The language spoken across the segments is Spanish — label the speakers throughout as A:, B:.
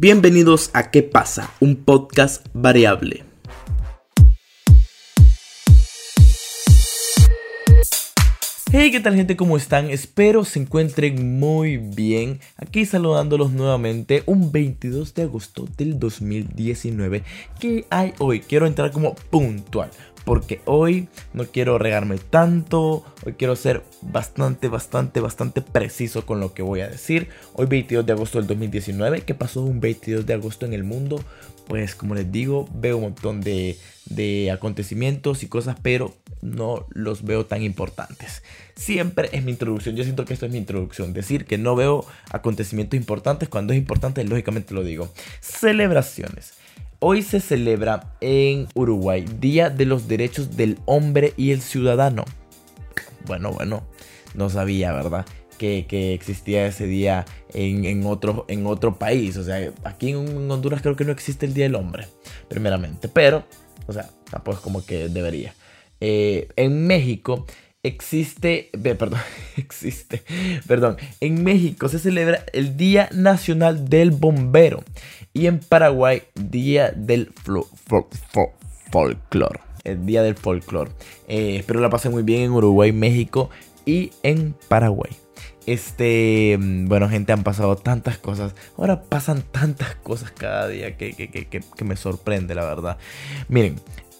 A: Bienvenidos a ¿Qué pasa? Un podcast variable. Hey, ¿qué tal gente? ¿Cómo están? Espero se encuentren muy bien. Aquí saludándolos nuevamente un 22 de agosto del 2019. ¿Qué hay hoy? Quiero entrar como puntual porque hoy no quiero regarme tanto, hoy quiero ser bastante, bastante, bastante preciso con lo que voy a decir. Hoy 22 de agosto del 2019, ¿qué pasó un 22 de agosto en el mundo? Pues como les digo, veo un montón de, de acontecimientos y cosas, pero no los veo tan importantes. Siempre es mi introducción, yo siento que esto es mi introducción, decir que no veo acontecimientos importantes cuando es importante, lógicamente lo digo. Celebraciones. Hoy se celebra en Uruguay Día de los Derechos del Hombre y el Ciudadano. Bueno, bueno, no sabía, ¿verdad? Que, existía ese día en, otro, en otro país. O sea, aquí en Honduras creo que no existe el Día del Hombre, primeramente. Pero, o sea, tampoco es como que debería. Eh, en México existe, perdón, existe, perdón, en México se celebra el Día Nacional del Bombero y en Paraguay Día del Folclore, el Día del Folclore. Eh, espero la pasen muy bien en Uruguay, México y en Paraguay. Este, bueno, gente, han pasado tantas cosas. Ahora pasan tantas cosas cada día que, que, que, que me sorprende, la verdad. Miren,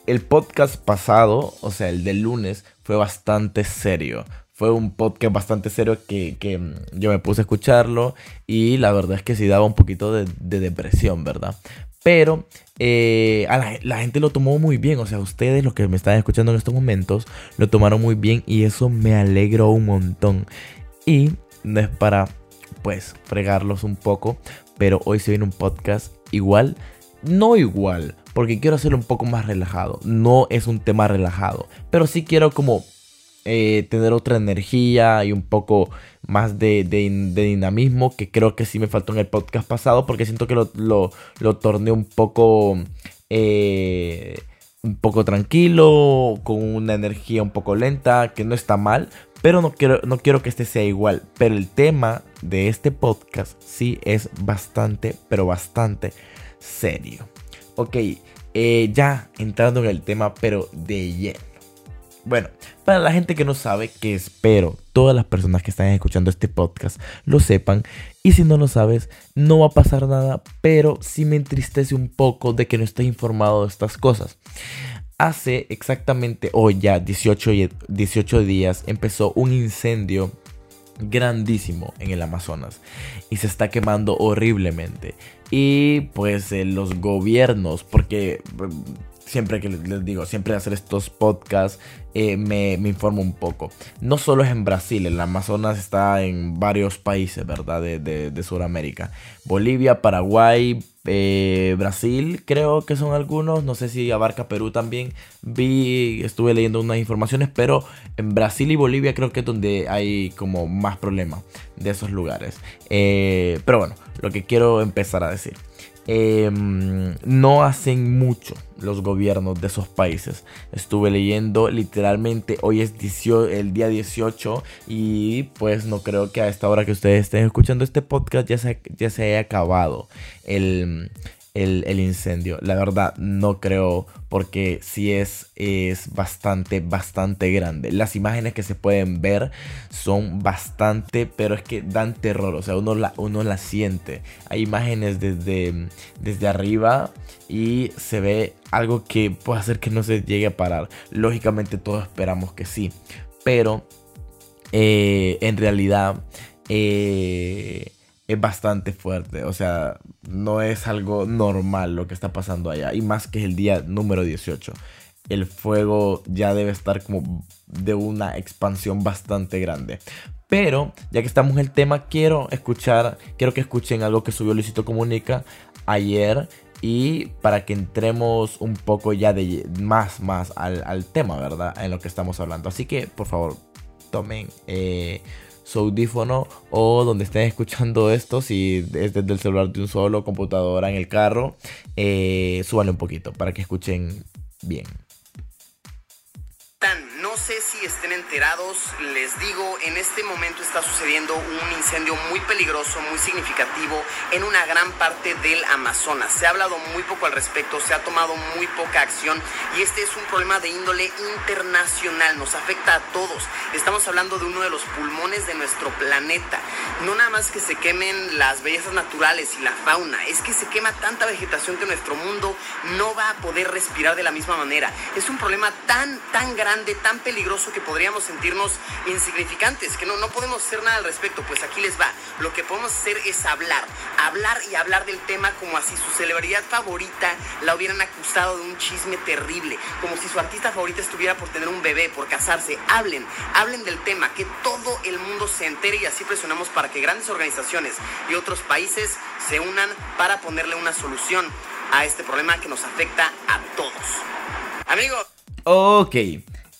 A: el podcast pasado, o sea, el del lunes, fue bastante serio. Fue un podcast bastante serio que, mm, yo me puse a escucharlo y la verdad es que sí daba un poquito de, depresión, ¿verdad? Pero eh, la, gente lo tomó muy bien, o sea, ustedes, los que me están escuchando en estos momentos, lo tomaron muy bien y eso me alegró un montón. Y no es para, pues, fregarlos un poco, pero hoy se viene un podcast igual, no igual, porque quiero hacerlo un poco más relajado. No es un tema relajado, pero sí quiero como eh, tener otra energía y un poco más de, dinamismo que creo que sí me faltó en el podcast pasado porque siento que lo, lo, torné un poco... Eh, un poco tranquilo, con una energía un poco lenta, que no está mal, pero no quiero, no quiero que este sea igual. Pero el tema de este podcast sí es bastante, pero bastante serio. Ok, eh, ya entrando en el tema, pero de lleno. Bueno, para la gente que no sabe, que espero todas las personas que están escuchando este podcast lo sepan. Y si no lo sabes, no va a pasar nada, pero sí me entristece un poco de que no esté informado de estas cosas. Hace exactamente hoy ya 18, 18 días empezó un incendio grandísimo en el Amazonas y se está quemando horriblemente. Y pues eh, los gobiernos, porque siempre que les digo, siempre hacer estos podcasts, eh, me, informo un poco. No solo es en Brasil, el Amazonas está en varios países, ¿verdad? De, de, Sudamérica. Bolivia, Paraguay, eh, Brasil, creo que son algunos. No sé si abarca Perú también. Vi, estuve leyendo unas informaciones, pero en Brasil y Bolivia creo que es donde hay como más problemas de esos lugares. Eh, pero bueno, lo que quiero empezar a decir. Em, no hacen mucho los gobiernos de esos países. Estuve leyendo literalmente, hoy es el día 18 y pues no creo que a esta hora que ustedes estén escuchando este podcast ya se, ya se haya acabado el, el, incendio. La verdad, no creo porque sí es, es bastante, bastante grande. Las imágenes que se pueden ver son bastante, pero es que dan terror. O sea, uno la, uno la siente. Hay imágenes desde, desde arriba y se ve algo que puede hacer que no se llegue a parar. Lógicamente todos esperamos que sí. Pero eh, en realidad... Eh, es bastante fuerte. O sea, no es algo normal lo que está pasando allá. Y más que el día número 18. El fuego ya debe estar como de una expansión bastante grande. Pero, ya que estamos en el tema, quiero escuchar, quiero que escuchen algo que subió Luisito Comunica ayer. Y para que entremos un poco ya de más, más al, tema, ¿verdad? En lo que estamos hablando. Así que, por favor, tomen eh, su audífono o donde estén escuchando esto, si es desde el celular de un solo, computadora, en el carro, eh, un poquito para que escuchen bien.
B: Sé si estén enterados, les digo, en este momento está sucediendo un incendio muy peligroso, muy significativo en una gran parte del Amazonas. Se ha hablado muy poco al respecto, se ha tomado muy poca acción y este es un problema de índole internacional, nos afecta a todos. Estamos hablando de uno de los pulmones de nuestro planeta. No nada más que se quemen las bellezas naturales y la fauna, es que se quema tanta vegetación que nuestro mundo no va a poder respirar de la misma manera. Es un problema tan, tan grande, tan peligroso que podríamos sentirnos insignificantes, que no, no podemos hacer nada al respecto. Pues aquí les va. Lo que podemos hacer es hablar, hablar y hablar del tema como así su celebridad favorita la hubieran acusado de un chisme terrible, como si su artista favorita estuviera por tener un bebé, por casarse. Hablen, hablen del tema, que todo el mundo se entere y así presionamos para que grandes organizaciones y otros países se unan para ponerle una solución a este problema que nos afecta a todos. Amigos.
A: Ok.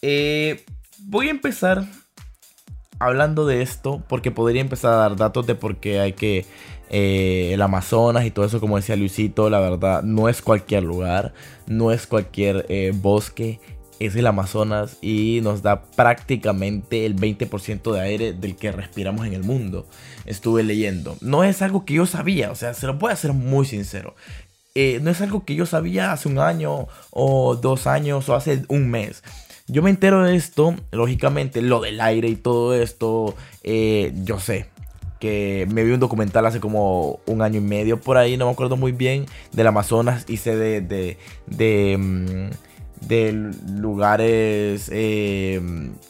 A: Eh, voy a empezar hablando de esto porque podría empezar a dar datos de por qué hay que eh, el Amazonas y todo eso, como decía Luisito, la verdad no es cualquier lugar, no es cualquier eh, bosque, es el Amazonas y nos da prácticamente el 20% de aire del que respiramos en el mundo. Estuve leyendo. No es algo que yo sabía, o sea, se lo voy a ser muy sincero. Eh, no es algo que yo sabía hace un año o dos años o hace un mes. Yo me entero de esto, lógicamente, lo del aire y todo esto, eh, yo sé, que me vi un documental hace como un año y medio por ahí, no me acuerdo muy bien, del Amazonas y sé de, de, mm, lugares, eh,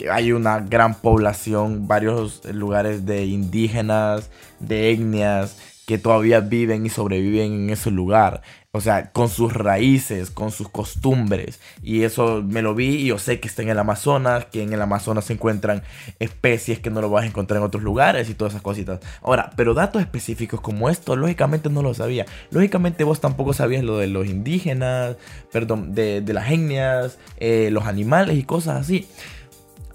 A: hay una gran población, varios lugares de indígenas, de etnias que todavía viven y sobreviven en ese lugar. O sea, con sus raíces, con sus costumbres. Y eso me lo vi y yo sé que está en el Amazonas, que en el Amazonas se encuentran especies que no lo vas a encontrar en otros lugares y todas esas cositas. Ahora, pero datos específicos como esto, lógicamente no lo sabía. Lógicamente vos tampoco sabías lo de los indígenas, perdón, de, las etnias, eh, los animales y cosas así.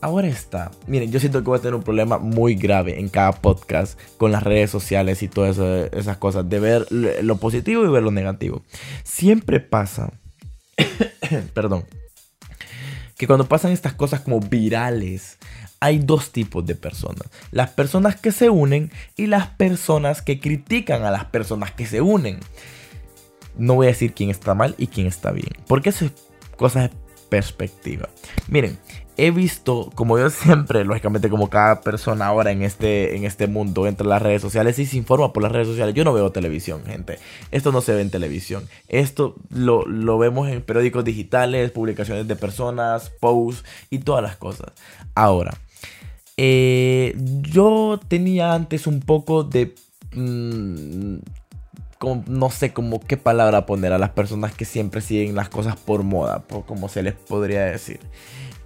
A: Ahora está. Miren, yo siento que voy a tener un problema muy grave en cada podcast con las redes sociales y todas esas cosas. De ver lo positivo y ver lo negativo. Siempre pasa. perdón. Que cuando pasan estas cosas como virales, hay dos tipos de personas. Las personas que se unen y las personas que critican a las personas que se unen. No voy a decir quién está mal y quién está bien. Porque eso es cosas de perspectiva. Miren, he visto, como yo siempre, lógicamente como cada persona ahora en este, en este mundo, entre las redes sociales y se informa por las redes sociales. Yo no veo televisión, gente. Esto no se ve en televisión. Esto lo, vemos en periódicos digitales, publicaciones de personas, posts y todas las cosas. Ahora, eh, yo tenía antes un poco de... Mm, no sé como qué palabra poner a las personas que siempre siguen las cosas por moda, por como se les podría decir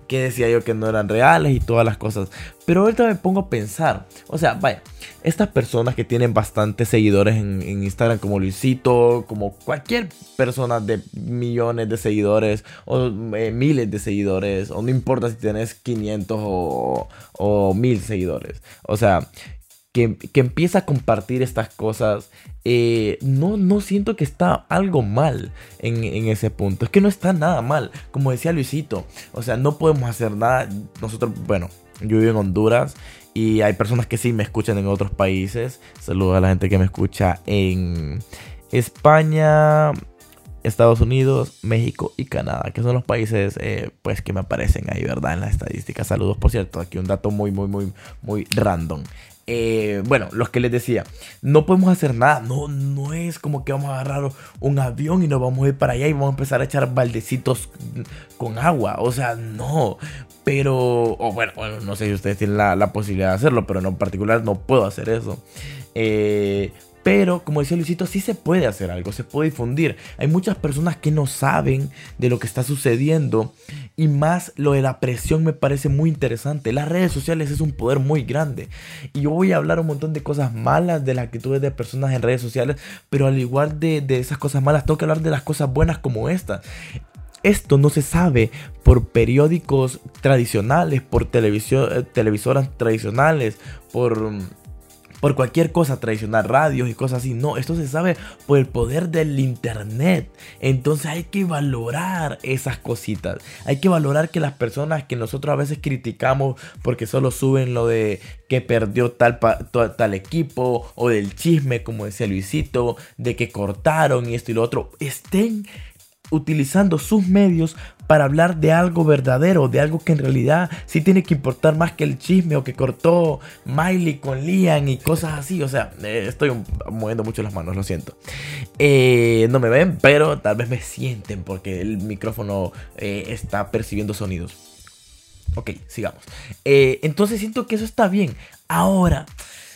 A: que decía yo que no eran reales y todas las cosas. Pero ahorita me pongo a pensar, o sea, vaya, estas personas que tienen bastantes seguidores en, Instagram, como Luisito, como cualquier persona de millones de seguidores o eh, miles de seguidores, o no importa si tienes 500 o, o 1000 seguidores, o sea, que, empieza a compartir estas cosas, eh, no, no siento que está algo mal en, ese punto. Es que no está nada mal, como decía Luisito. O sea, no podemos hacer nada. Nosotros, bueno, yo vivo en Honduras y hay personas que sí me escuchan en otros países. Saludos a la gente que me escucha en España. Estados Unidos, México y Canadá, que son los países eh, pues que me aparecen ahí, ¿verdad? En las estadísticas. Saludos, por cierto, aquí un dato muy, muy, muy, muy random. Eh, bueno, los que les decía, no podemos hacer nada, no, no es como que vamos a agarrar un avión y nos vamos a ir para allá y vamos a empezar a echar baldecitos con agua, o sea, no, pero, o bueno, no sé si ustedes tienen la, la, posibilidad de hacerlo, pero en particular no puedo hacer eso. Eh, pero, como decía Luisito, sí se puede hacer algo, se puede difundir. Hay muchas personas que no saben de lo que está sucediendo. Y más lo de la presión me parece muy interesante. Las redes sociales es un poder muy grande. Y yo voy a hablar un montón de cosas malas de las actitudes de personas en redes sociales. Pero al igual de, de esas cosas malas, tengo que hablar de las cosas buenas como estas. Esto no se sabe por periódicos tradicionales, por televisión, eh, televisoras tradicionales, por por cualquier cosa tradicional, radios y cosas así. No, esto se sabe por el poder del internet. Entonces hay que valorar esas cositas. Hay que valorar que las personas que nosotros a veces criticamos porque solo suben lo de que perdió tal, tal equipo o del chisme, como decía Luisito, de que cortaron y esto y lo otro, estén utilizando sus medios para hablar de algo verdadero, de algo que en realidad sí tiene que importar más que el chisme o que cortó Miley con Liam y cosas así. O sea, eh, estoy moviendo mucho las manos, lo siento. Eh, no me ven, pero tal vez me sienten porque el micrófono eh, está percibiendo sonidos. Ok, sigamos. entonces siento que eso está bien. Ahora,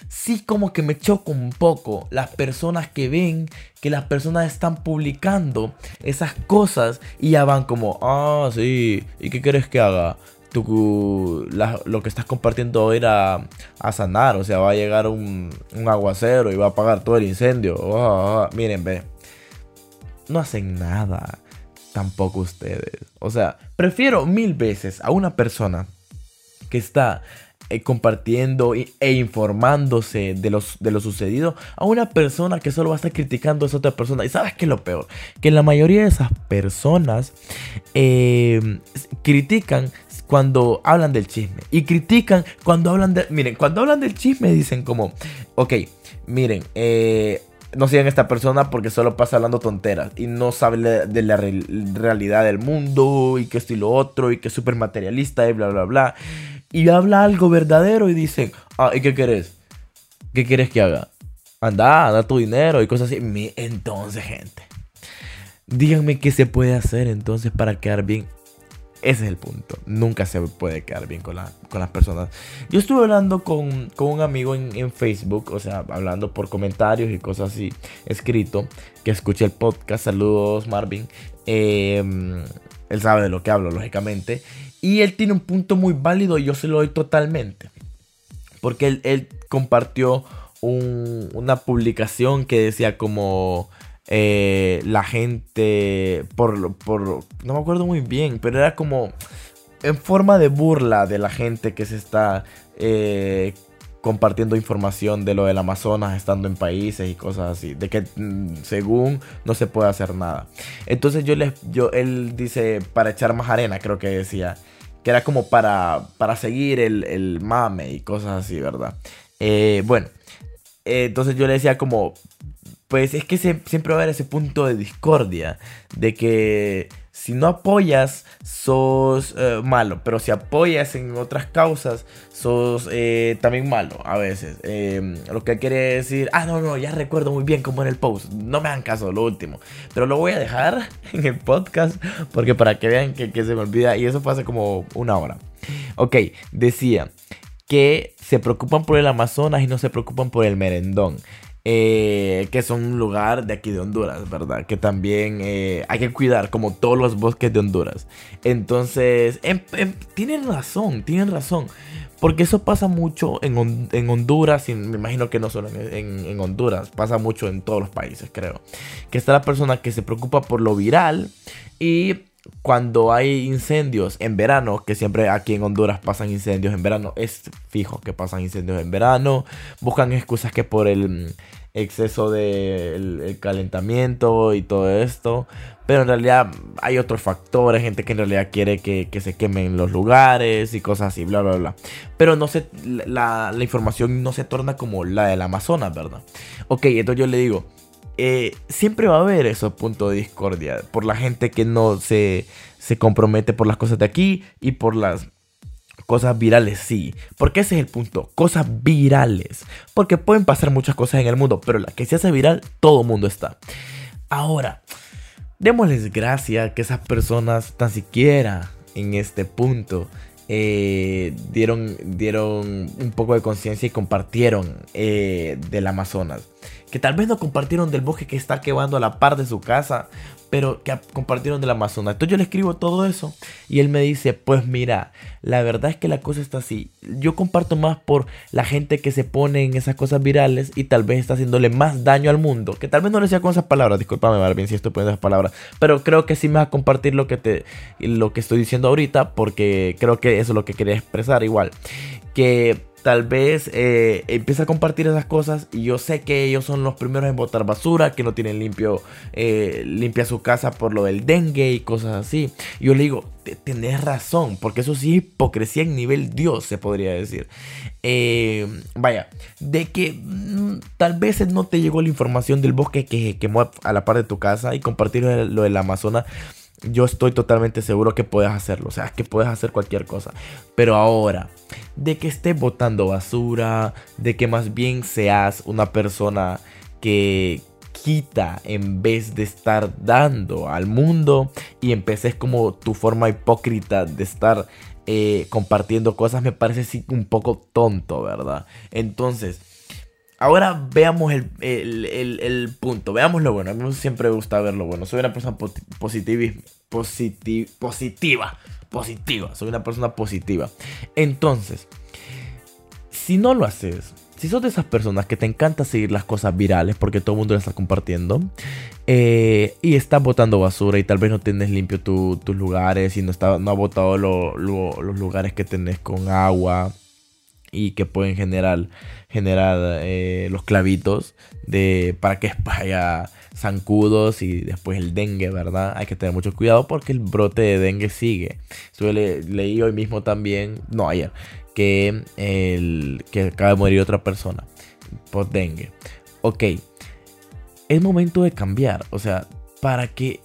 A: sí como que me choca un poco las personas que ven que las personas están publicando esas cosas y ya van como, ah, sí, ¿y qué quieres que haga? Tú, lo que estás compartiendo va a sanar, o sea, va a llegar un, aguacero y va a apagar todo el incendio. Ah, ah, miren, ve, no hacen nada, tampoco ustedes. O sea, prefiero mil veces a una persona que está eh, compartiendo e informándose de, los, de lo sucedido a una persona que solo va a estar criticando a esa otra persona. Y sabes qué es lo peor? Que la mayoría de esas personas eh, critican cuando hablan del chisme. Y critican cuando hablan de... Miren, cuando hablan del chisme dicen como, ok, miren, eh, no sigan a esta persona porque solo pasa hablando tonteras y no sabe de la realidad del mundo y que esto y lo otro y que es súper materialista y bla, bla, bla y habla algo verdadero y dice, ah, ¿y qué querés? ¿Qué quieres que haga? Anda, da tu dinero y cosas así. Entonces, gente, díganme qué se puede hacer entonces para quedar bien. Ese es el punto. Nunca se puede quedar bien con, con las personas. Yo estuve hablando con, un amigo en, Facebook, o sea, hablando por comentarios y cosas así, escrito, que escuché el podcast. Saludos, Marvin. Em, él sabe de lo que hablo, lógicamente. Y él tiene un punto muy válido y yo se lo doy totalmente. Porque él, compartió una publicación que decía como eh, la gente, por, por, no me acuerdo muy bien, pero era como en forma de burla de la gente que se está eh, compartiendo información de lo del Amazonas estando en países y cosas así, de que mm, según no se puede hacer nada. Entonces yo les, yo, él dice para echar más arena, creo que decía, que era como para, para seguir el, mame y cosas así, ¿verdad? Eh, bueno, eh, entonces yo le decía como, pues es que siempre va a haber ese punto de discordia, de que si no apoyas, sos eh, malo. Pero si apoyas en otras causas, sos eh, también malo a veces. Em, lo que quiere decir, ah, no, no, ya recuerdo muy bien cómo era el post. No me hagan caso, lo último. Pero lo voy a dejar en el podcast porque para que vean que, se me olvida. Y eso hace como una hora. Ok, decía que se preocupan por el Amazonas y no se preocupan por el merendón. Eh, que son un lugar de aquí de Honduras, ¿verdad? Que también eh, hay que cuidar como todos los bosques de Honduras. Entonces, em, em, tienen razón, tienen razón. Porque eso pasa mucho en, en Honduras, y me imagino que no solo en, en, Honduras, pasa mucho en todos los países, creo. Que está la persona que se preocupa por lo viral y cuando hay incendios en verano, que siempre aquí en Honduras pasan incendios en verano, es fijo que pasan incendios en verano, buscan excusas que por el exceso de calentamiento y todo esto, pero en realidad hay otros factores, gente que en realidad quiere que, se quemen los lugares y cosas así, bla, bla, bla. Pero no se, la, la información no se torna como la del Amazonas, ¿verdad? Ok, entonces yo le digo, eh, siempre va a haber esos puntos de discordia por la gente que no se, se compromete por las cosas de aquí y por las cosas virales, sí. Porque ese es el punto, cosas virales. Porque pueden pasar muchas cosas en el mundo, pero la que se hace viral, todo el mundo está. Ahora, démosles gracias que esas personas tan siquiera en este punto eh, dieron, dieron un poco de conciencia y compartieron eh, del Amazonas que tal vez no compartieron del bosque que está quemando a la par de su casa, pero que compartieron del Amazonas. Entonces yo le escribo todo eso y él me dice, pues mira, la verdad es que la cosa está así. Yo comparto más por la gente que se pone en esas cosas virales y tal vez está haciéndole más daño al mundo. Que tal vez no le sea con esas palabras, discúlpame Marvin si estoy poniendo esas palabras, pero creo que sí me va a compartir lo que, te, lo que estoy diciendo ahorita porque creo que eso es lo que quería expresar igual. Que tal vez eh, empieza a compartir esas cosas y yo sé que ellos son los primeros en botar basura, que no tienen limpio, eh, limpia su casa por lo del dengue y cosas así. yo le digo, tenés razón, porque eso sí es hipocresía en nivel Dios, se podría decir. Eh, vaya, de que mm, tal vez no te llegó la información del bosque que quemó a la par de tu casa y compartir lo del Amazonas yo estoy totalmente seguro que puedes hacerlo. O sea, que puedes hacer cualquier cosa. Pero ahora, de que estés botando basura, de que más bien seas una persona que quita en vez de estar dando al mundo y empeces como tu forma hipócrita de estar eh, compartiendo cosas, me parece un poco tonto, ¿verdad? Entonces, Ahora veamos el, punto, veamos lo bueno. A mí siempre me gusta ver lo bueno. Soy una persona positiva, positiva. Soy una persona positiva. Entonces, si no lo haces, si sos de esas personas que te encanta seguir las cosas virales porque todo el mundo las está compartiendo eh, y estás botando basura y tal vez no tienes limpio tus lugares y no, está, no has botado los lugares que tenés con agua y que pueden generar, generar eh, los clavitos de, para que haya zancudos y después el dengue, ¿verdad? Hay que tener mucho cuidado porque el brote de dengue sigue. leí hoy mismo también, no ayer, que, el, que acaba de morir otra persona por dengue. Ok, es momento de cambiar, o sea, para que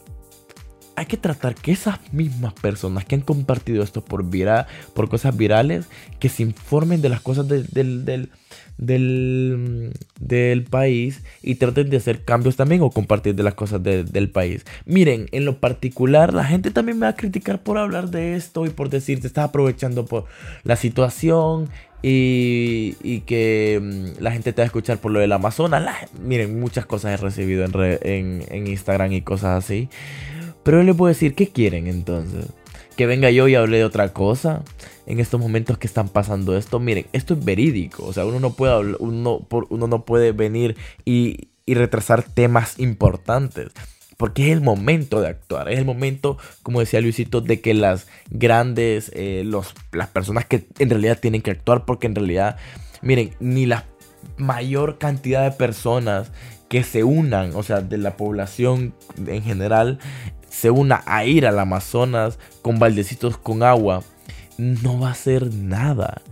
A: hay que tratar que esas mismas personas que han compartido esto por, vira, por cosas virales, que se informen de las cosas del, país y traten de hacer cambios también o compartir de las cosas del país. Miren, en lo particular, la gente también me va a criticar por hablar de esto y por decir, te estás aprovechando por la situación y, que mm, la gente te va a escuchar por lo del Amazonas. miren, muchas cosas he recibido en, en Instagram y cosas así. Pero yo les puedo decir, ¿qué quieren entonces? Que venga yo y hable de otra cosa en estos momentos que están pasando esto. Miren, esto es verídico. O sea, uno no puede, uno, uno no puede venir y, retrasar temas importantes. Porque es el momento de actuar, es el momento, como decía Luisito, de que las grandes, eh, los, las personas que en realidad tienen que actuar, porque en realidad, miren, ni la mayor cantidad de personas que se unan, o sea, de la población en general, se una a ir al Amazonas con baldecitos con agua, no va a hacer nada.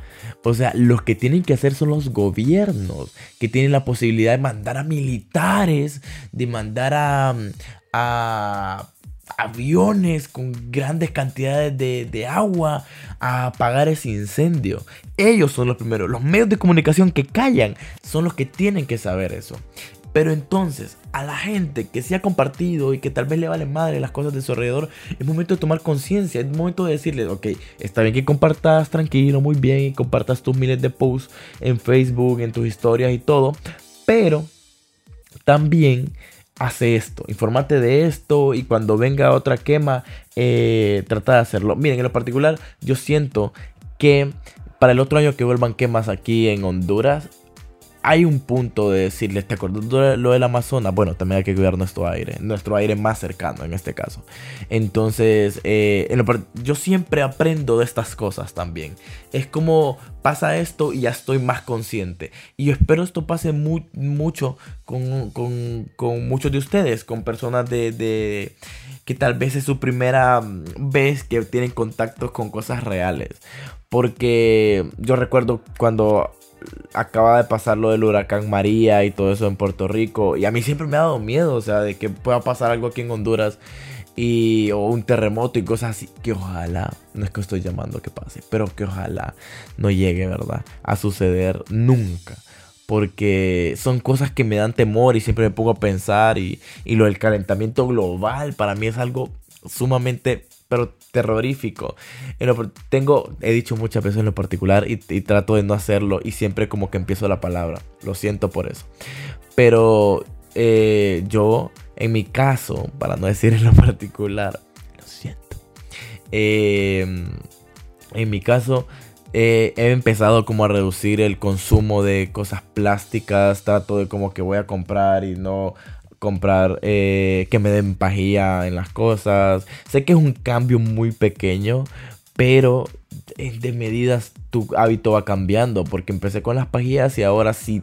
A: O sea, lo que tienen que hacer son los gobiernos, que tienen la posibilidad de mandar a militares, de mandar a, a aviones con grandes cantidades de, de, agua a apagar ese incendio. Ellos son los primeros. Los medios de comunicación que callan son los que tienen que saber eso. Pero entonces, a la gente que se ha compartido y que tal vez le vale madre las cosas de su alrededor, es momento de tomar conciencia, es momento de decirle, ok, está bien que compartas tranquilo, muy bien, y compartas tus miles de posts en Facebook, en tus historias y todo, pero también hace esto, informate de esto y cuando venga otra quema, eh, trata de hacerlo. Miren, en lo particular, yo siento que para el otro año que vuelvan quemas aquí en Honduras, hay un punto de decirles, ¿te acuerdas de lo del Amazonas? Bueno, también hay que cuidar nuestro aire, nuestro aire más cercano en este caso. Entonces, eh, yo siempre aprendo de estas cosas también. Es como pasa esto y ya estoy más consciente. Y yo espero esto pase mucho con, muchos de ustedes, con personas de, de, que tal vez es su primera vez que tienen contacto con cosas reales. Porque yo recuerdo cuando acaba de pasar lo del huracán María y todo eso en Puerto Rico. Y a mí siempre me ha dado miedo, o sea, de que pueda pasar algo aquí en Honduras. Y, o un terremoto y cosas así. Que ojalá, no es que estoy llamando que pase, pero que ojalá no llegue, ¿verdad? A suceder nunca. Porque son cosas que me dan temor y siempre me pongo a pensar. Y, y lo del calentamiento global para mí es algo sumamente pero terrorífico. tengo, he dicho muchas veces en lo particular y, trato de no hacerlo y siempre como que empiezo la palabra. Lo siento por eso. Pero eh, yo, en mi caso, para no decir en lo particular, lo siento. Em, en mi caso, he empezado como a reducir el consumo de cosas plásticas. Trato de como que voy a comprar y no comprar eh, que me den pajilla en las cosas. Sé que es un cambio muy pequeño, pero de medidas tu hábito va cambiando, porque empecé con las pajillas y ahora si,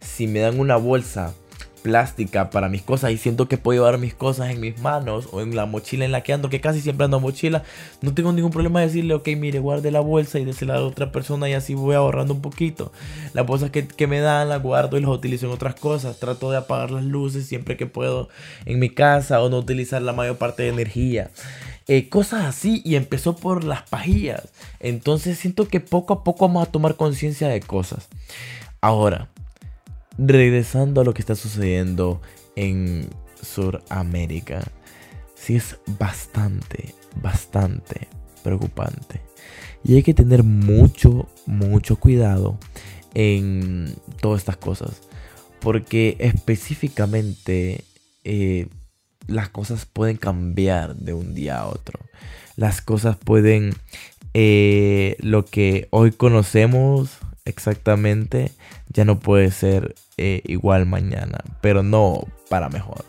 A: si me dan una bolsa plástica para mis cosas y siento que puedo llevar mis cosas en mis manos o en la mochila en la que ando, que casi siempre ando mochila, no tengo ningún problema de decirle, ok, mire, guarde la bolsa y désela a otra persona y así voy ahorrando un poquito. Las bolsas que, que me dan las guardo y las utilizo en otras cosas. Trato de apagar las luces siempre que puedo en mi casa o no utilizar la mayor parte de energía. Eh, cosas así y empezó por las pajillas. Entonces siento que poco a poco vamos a tomar conciencia de cosas. Ahora, regresando a lo que está sucediendo en Sudamérica, sí es bastante, bastante preocupante. Y hay que tener mucho, mucho cuidado en todas estas cosas. Porque específicamente eh, las cosas pueden cambiar de un día a otro. Las cosas pueden, eh, lo que hoy conocemos exactamente, ya no puede ser eh, igual mañana. Pero no para mejor,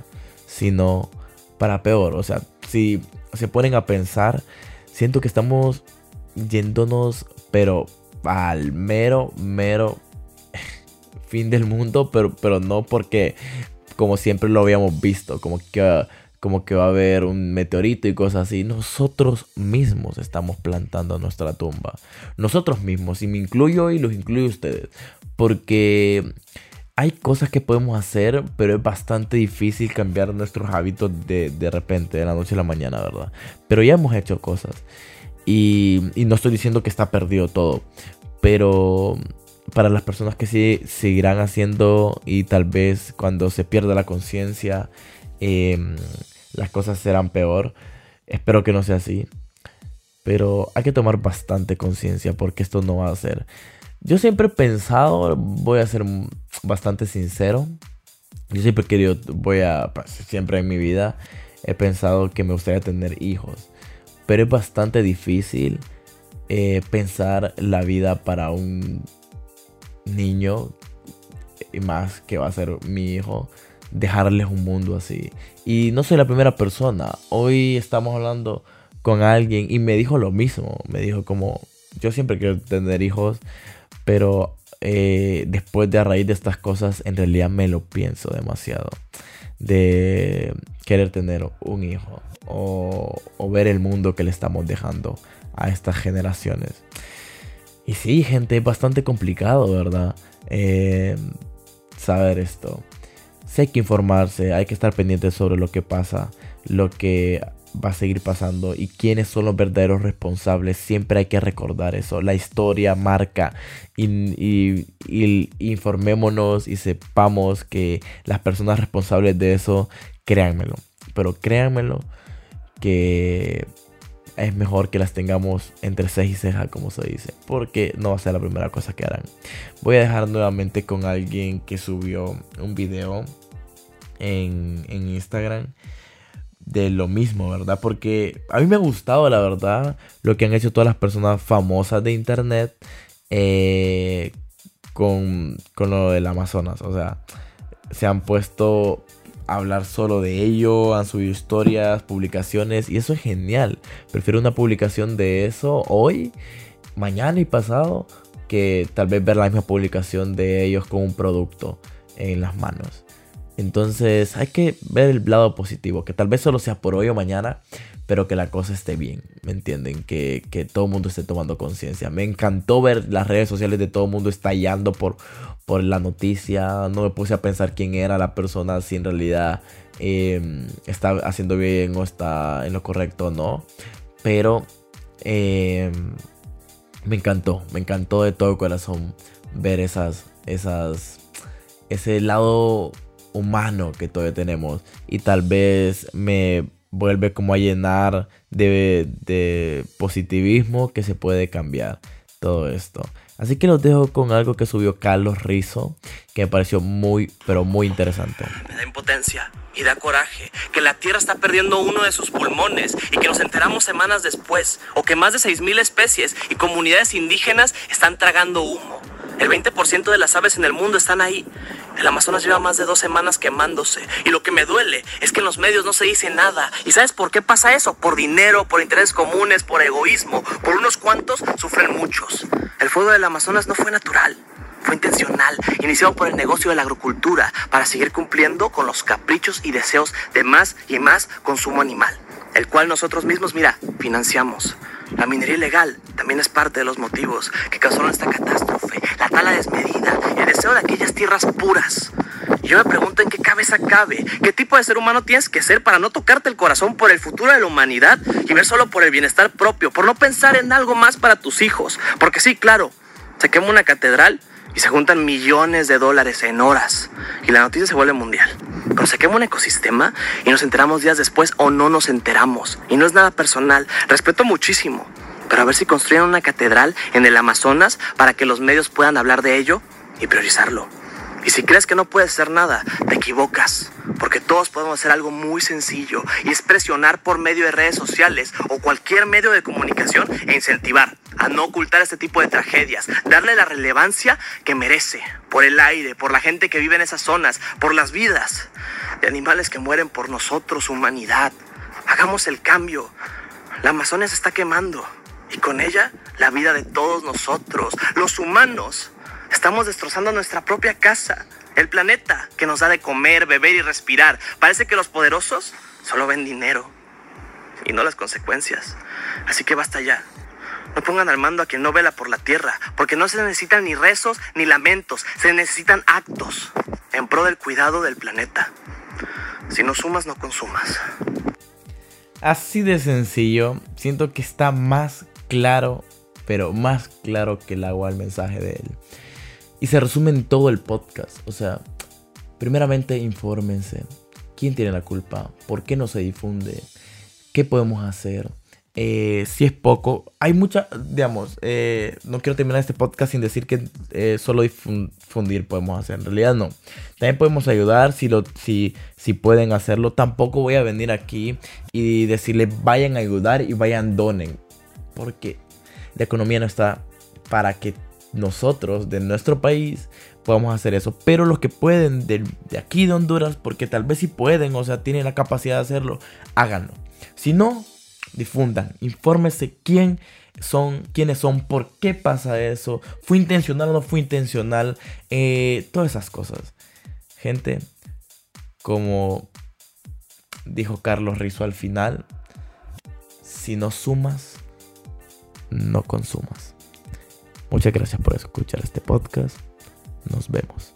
A: sino para peor. O sea, si se ponen a pensar, siento que estamos yéndonos, pero al mero, mero fin del mundo, pero, pero no porque como siempre lo habíamos visto, como que, como que va a haber un meteorito y cosas así. Nosotros mismos estamos plantando nuestra tumba. Nosotros mismos, y me incluyo y los incluyo ustedes. Porque hay cosas que podemos hacer, pero es bastante difícil cambiar nuestros hábitos de, de repente, de la noche a la mañana, ¿verdad? Pero ya hemos hecho cosas. Y, no estoy diciendo que está perdido todo. Pero para las personas que sí seguirán haciendo y tal vez cuando se pierda la conciencia em, las cosas serán peor. Espero que no sea así. Pero hay que tomar bastante conciencia porque esto no va a ser. Yo siempre he pensado, voy a ser bastante sincero. Yo siempre he querido, voy a, siempre en mi vida he pensado que me gustaría tener hijos. Pero es bastante difícil eh, pensar la vida para un niño, más que va a ser mi hijo, dejarles un mundo así. Y no soy la primera persona. Hoy estamos hablando con alguien y me dijo lo mismo. Me dijo como, yo siempre quiero tener hijos, pero eh, después de a raíz de estas cosas, en realidad me lo pienso demasiado. De querer tener un hijo o, ver el mundo que le estamos dejando a estas generaciones. Y sí, gente, es bastante complicado, ¿verdad? Eh, saber esto. Sé que informarse, hay que estar pendiente sobre lo que pasa, lo que va a seguir pasando y quiénes son los verdaderos responsables. Siempre hay que recordar eso. La historia marca y, informémonos y sepamos que las personas responsables de eso, créanmelo. Pero créanmelo que es mejor que las tengamos entre ceja y ceja, como se dice, porque no va a ser la primera cosa que harán. Voy a dejar nuevamente con alguien que subió un video en, Instagram de lo mismo, ¿verdad? Porque a mí me ha gustado, la verdad, lo que han hecho todas las personas famosas de internet eh, con, con lo del Amazonas. O sea, se han puesto hablar solo de ello, han subido historias, publicaciones y eso es genial. Prefiero una publicación de eso hoy, mañana y pasado que tal vez ver la misma publicación de ellos con un producto en las manos. Entonces hay que ver el lado positivo, que tal vez solo sea por hoy o mañana, pero que la cosa esté bien, ¿me entienden? Que, que todo el mundo esté tomando conciencia. Me encantó ver las redes sociales de todo el mundo estallando por, por la noticia. No me puse a pensar quién era la persona, si en realidad em, está haciendo bien o está en lo correcto o no. Pero em, me encantó, me encantó de todo corazón ver esas, esas, ese lado humano que todavía tenemos. Y tal vez me vuelve como a llenar de, positivismo que se puede cambiar todo esto. Así que los dejo con algo que subió Carlos Rizo, que me pareció muy, pero muy interesante.
B: Me da impotencia y da coraje que la Tierra está perdiendo uno de sus pulmones y que nos enteramos semanas después, o que más de 6.000 especies y comunidades indígenas están tragando humo. El 20% de las aves en el mundo están ahí
C: El Amazonas lleva más de dos semanas quemándose. Y lo que me duele es que en los medios no se dice nada. ¿Y sabes por qué pasa eso? Por dinero, por intereses comunes, por egoísmo. Por unos cuantos sufren muchos. El fuego del Amazonas no fue natural. Fue intencional, iniciado por el negocio de la agricultura para seguir cumpliendo con los caprichos y deseos de más y más consumo animal, el cual nosotros mismos, mira, financiamos. La minería ilegal también es parte de los motivos que causaron esta catástrofe, la tala desmedida, el deseo de aquellas tierras puras. Yo me pregunto en qué cabeza cabe, qué tipo de ser humano tienes que ser para no tocarte el corazón por el futuro de la humanidad y ver solo por el bienestar propio, por no pensar en algo más para tus hijos. Porque sí, claro, se quema una catedral y se juntan millones de dólares en horas y la noticia se vuelve mundial. Quema un ecosistema y nos enteramos días después o no nos enteramos. Y no es nada personal, respeto muchísimo. Pero a ver si construyen una catedral en el Amazonas para que los medios puedan hablar de ello y priorizarlo. Y si crees que no puedes hacer nada, te equivocas, porque todos podemos hacer algo muy sencillo y es presionar por medio de redes sociales o cualquier medio de comunicación e incentivar a no ocultar este tipo de tragedias, darle la relevancia que merece por el aire, por la gente que vive en esas zonas, por las vidas de animales que mueren por nosotros, humanidad. Hagamos el cambio. La Amazonia se está quemando y con ella la vida de todos nosotros, los humanos. Estamos destrozando nuestra propia casa, el planeta que nos da de comer, beber y respirar. Parece que los poderosos solo ven dinero y no las consecuencias. Así que basta ya. No pongan al mando a quien no vela por la tierra, porque no se necesitan ni rezos ni lamentos, se necesitan actos en pro del cuidado del planeta. Si no sumas, no consumas.
A: Así de sencillo, siento que está más claro, pero más claro que el agua el mensaje de él. Y se resume en todo el podcast. O sea, primeramente infórmense. ¿Quién tiene la culpa? ¿Por qué no se difunde? ¿Qué podemos hacer? Eh, si es poco, hay mucha, digamos, eh, no quiero terminar este podcast sin decir que eh, solo difundir podemos hacer. En realidad no. También podemos ayudar si, lo, si, si pueden hacerlo. Tampoco voy a venir aquí y decirle vayan a ayudar y vayan donen. Porque la economía no está para que nosotros de nuestro país podamos hacer eso. Pero los que pueden de, aquí de Honduras, porque tal vez si pueden, o sea, tienen la capacidad de hacerlo, háganlo. Si no, difundan, infórmese quién son, quiénes son, por qué pasa eso, fue intencional o no fue intencional, eh, todas esas cosas. Gente, como dijo Carlos Rizo al final, si no sumas, no consumas. Muchas gracias por escuchar este podcast. Nos vemos.